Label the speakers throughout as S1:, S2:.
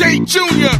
S1: Jay Jr.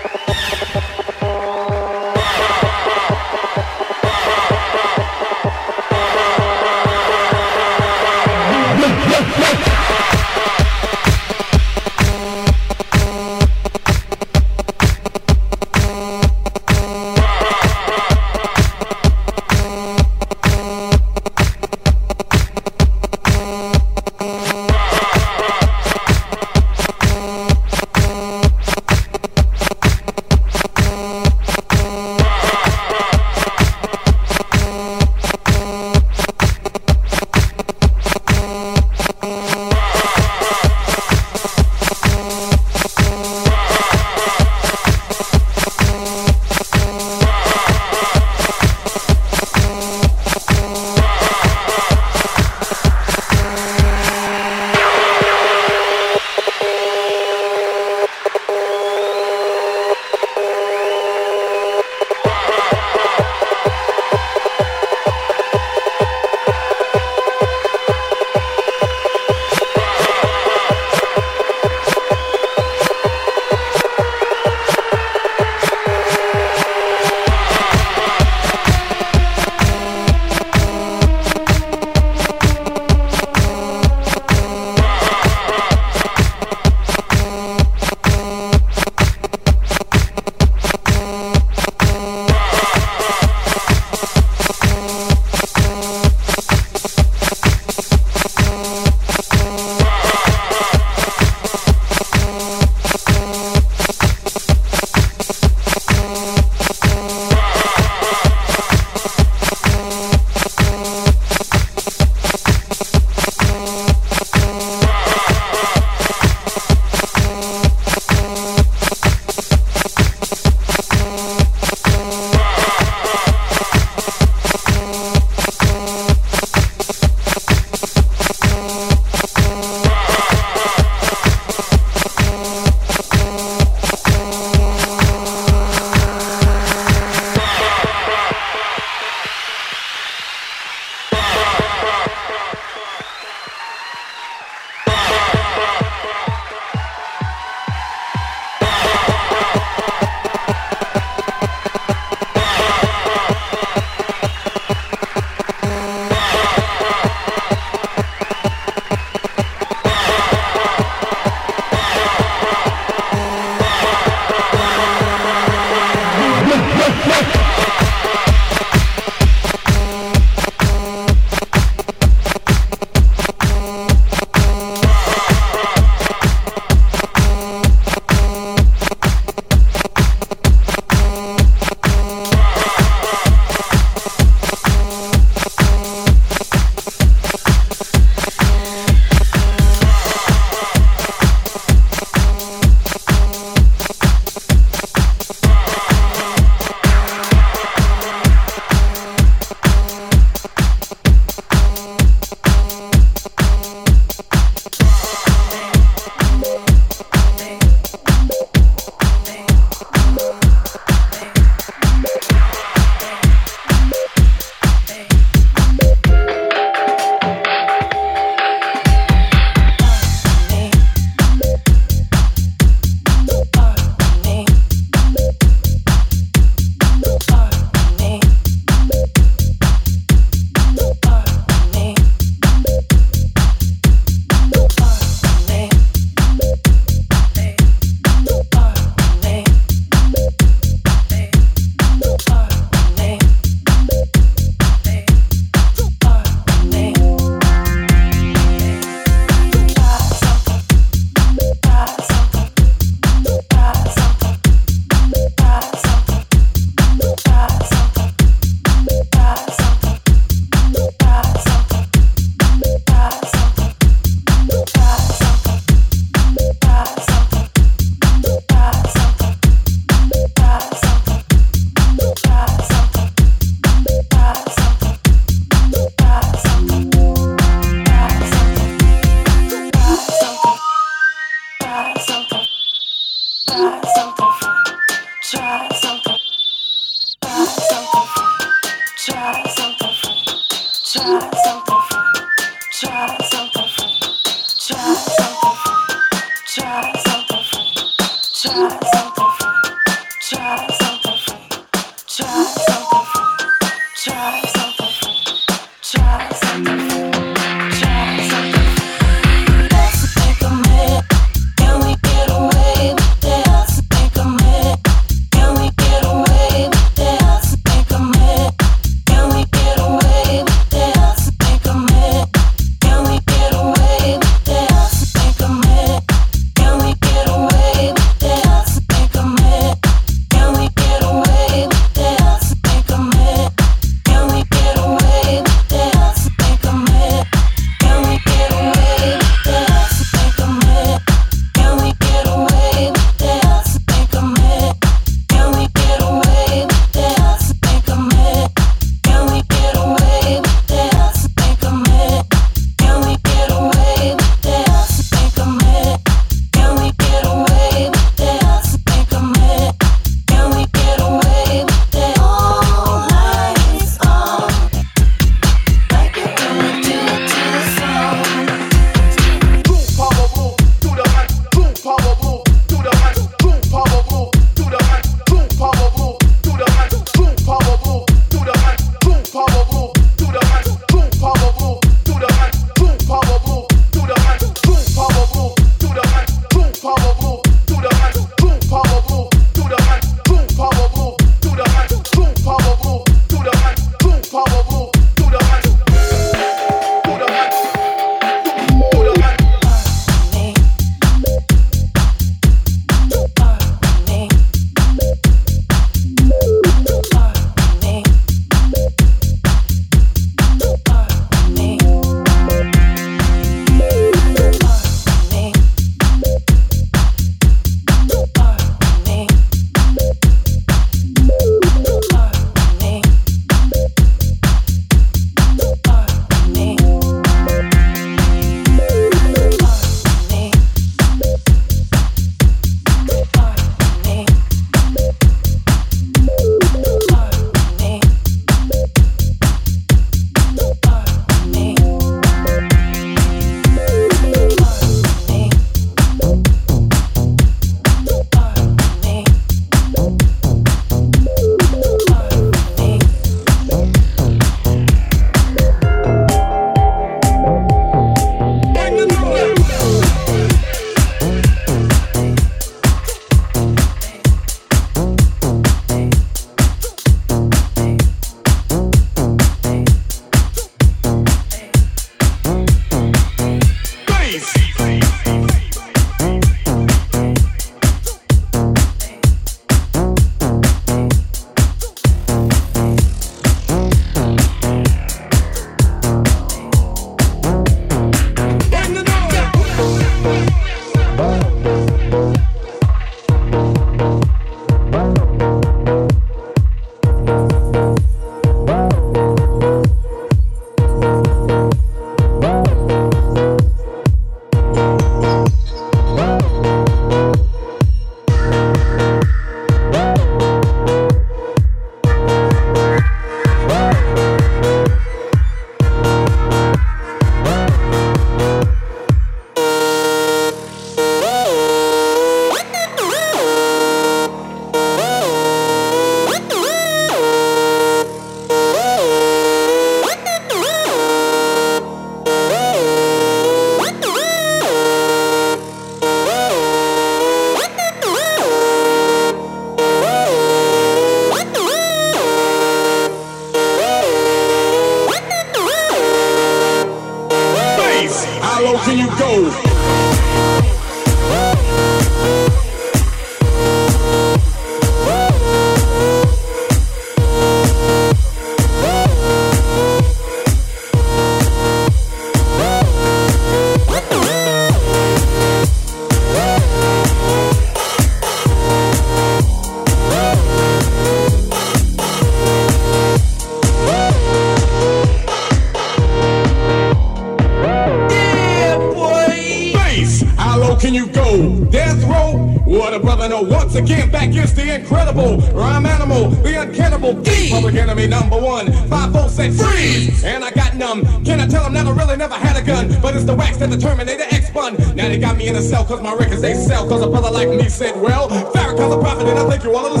S1: in a cell cause my records they sell cause a brother like me said well Farrakhan's a prophet and I think you all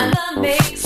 S2: I
S1: love me.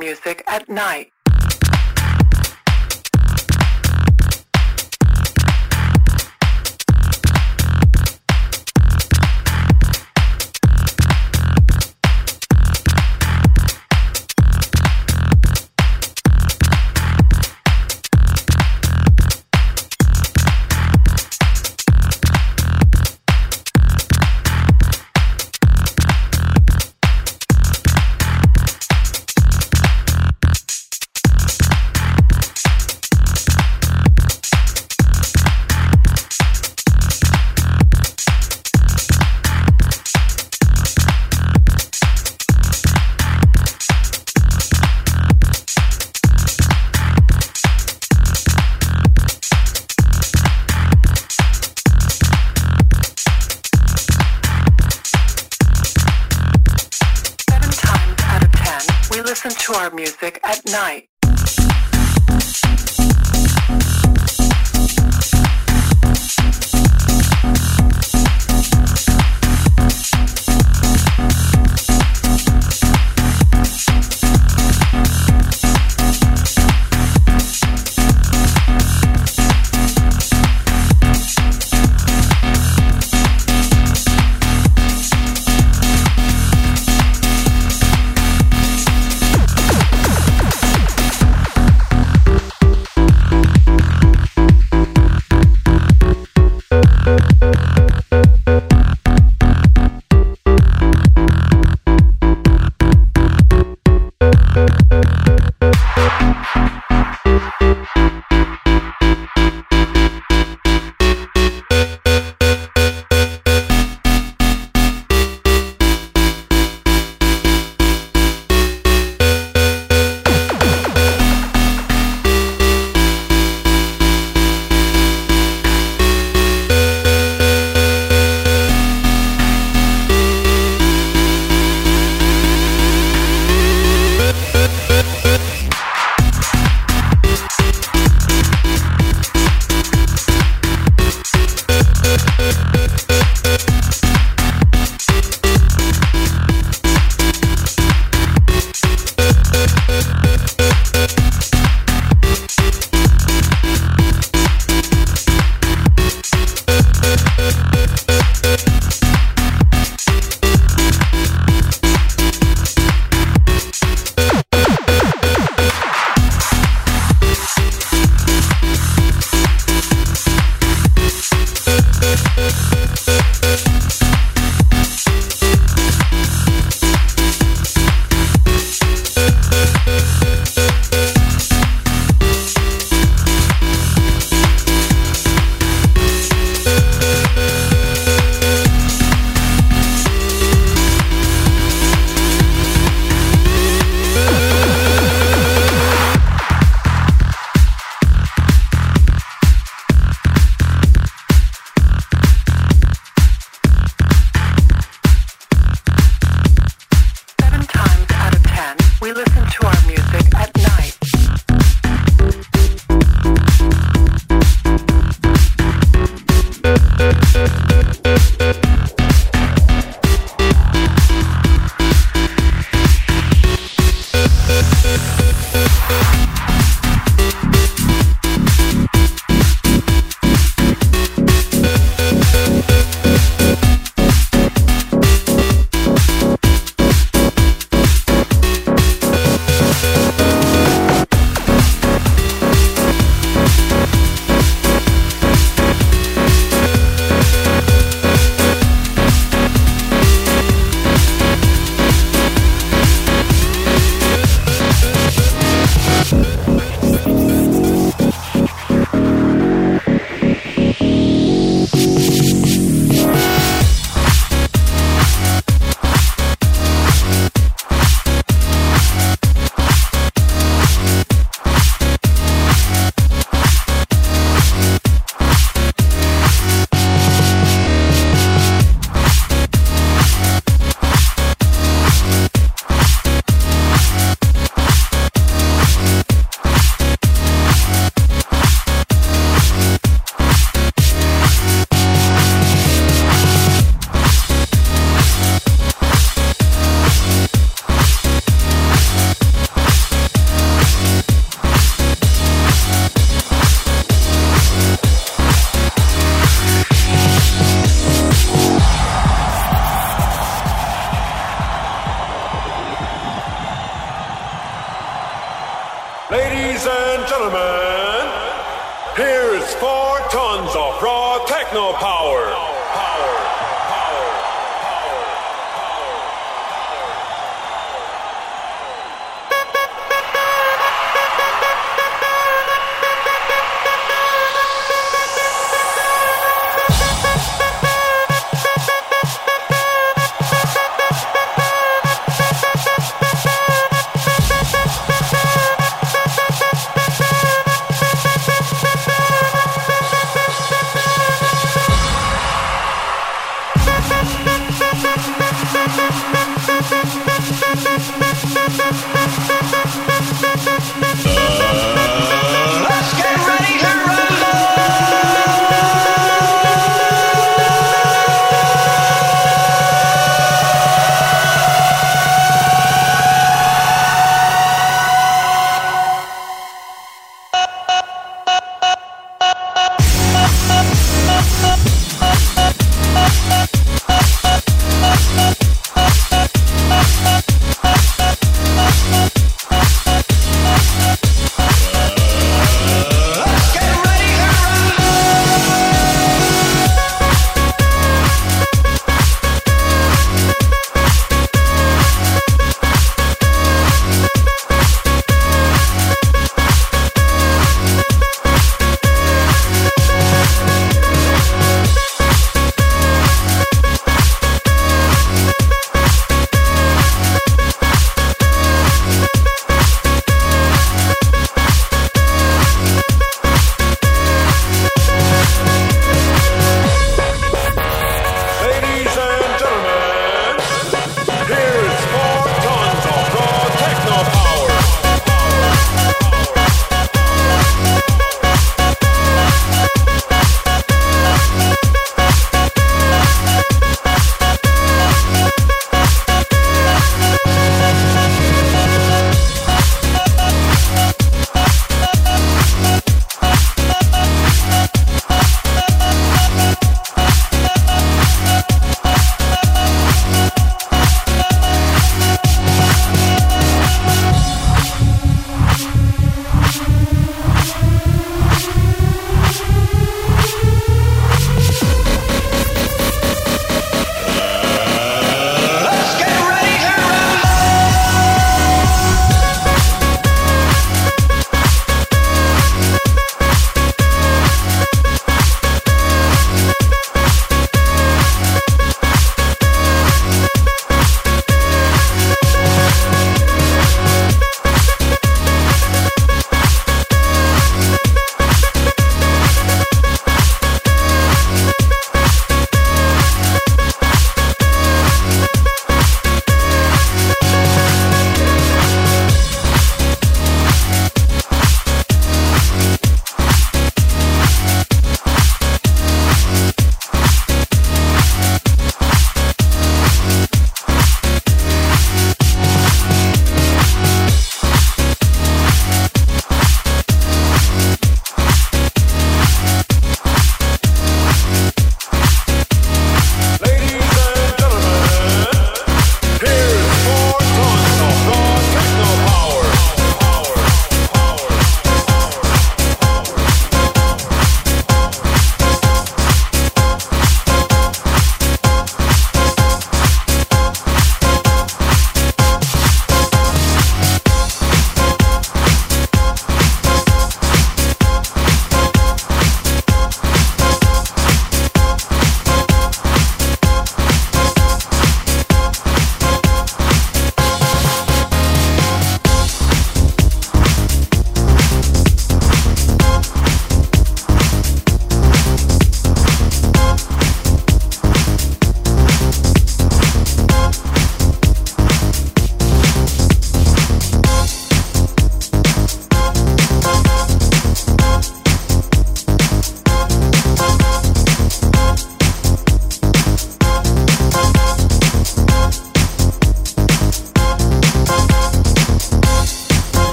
S3: Music at night.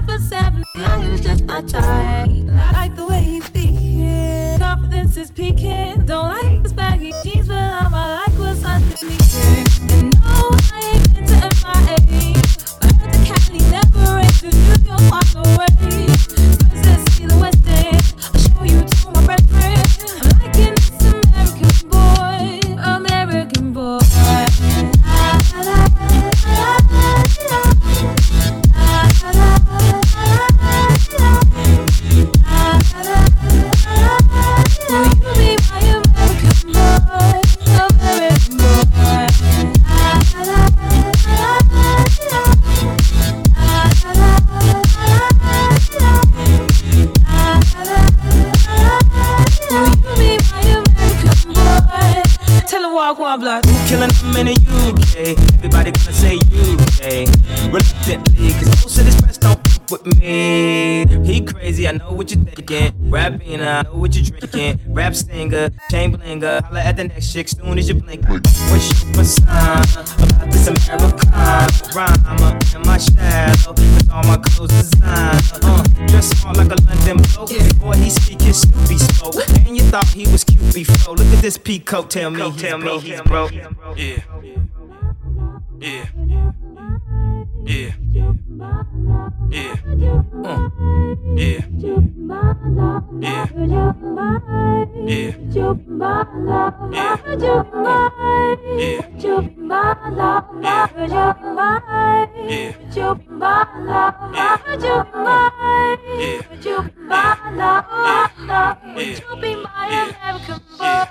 S4: Five foot seven who's just my type. I like the way he speaks. Confidence is peaking. Don't like his baggy jeans, but I'ma like what's underneath
S5: what you're thinking. Rapping, I know what you're drinking. Rap stinger, chain blinger. Holla at the next chick soon as you blink. Wish you was sign about this Americana rhyme in my shadow. Cause all my clothes design. Uh, dress smart like a London bloke. Before he speak, his suit bespoke. And you thought he was cute before. Look at this peacoat, tell me he's broke. He's broke. Yeah. Yeah. Yeah. Yeah. Uh. Yeah. Boy Yeah.
S4: Yeah Yeah up love for jump boy Jump up my American boy,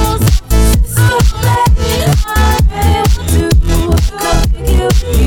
S4: can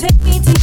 S4: take me to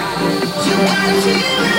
S6: Thank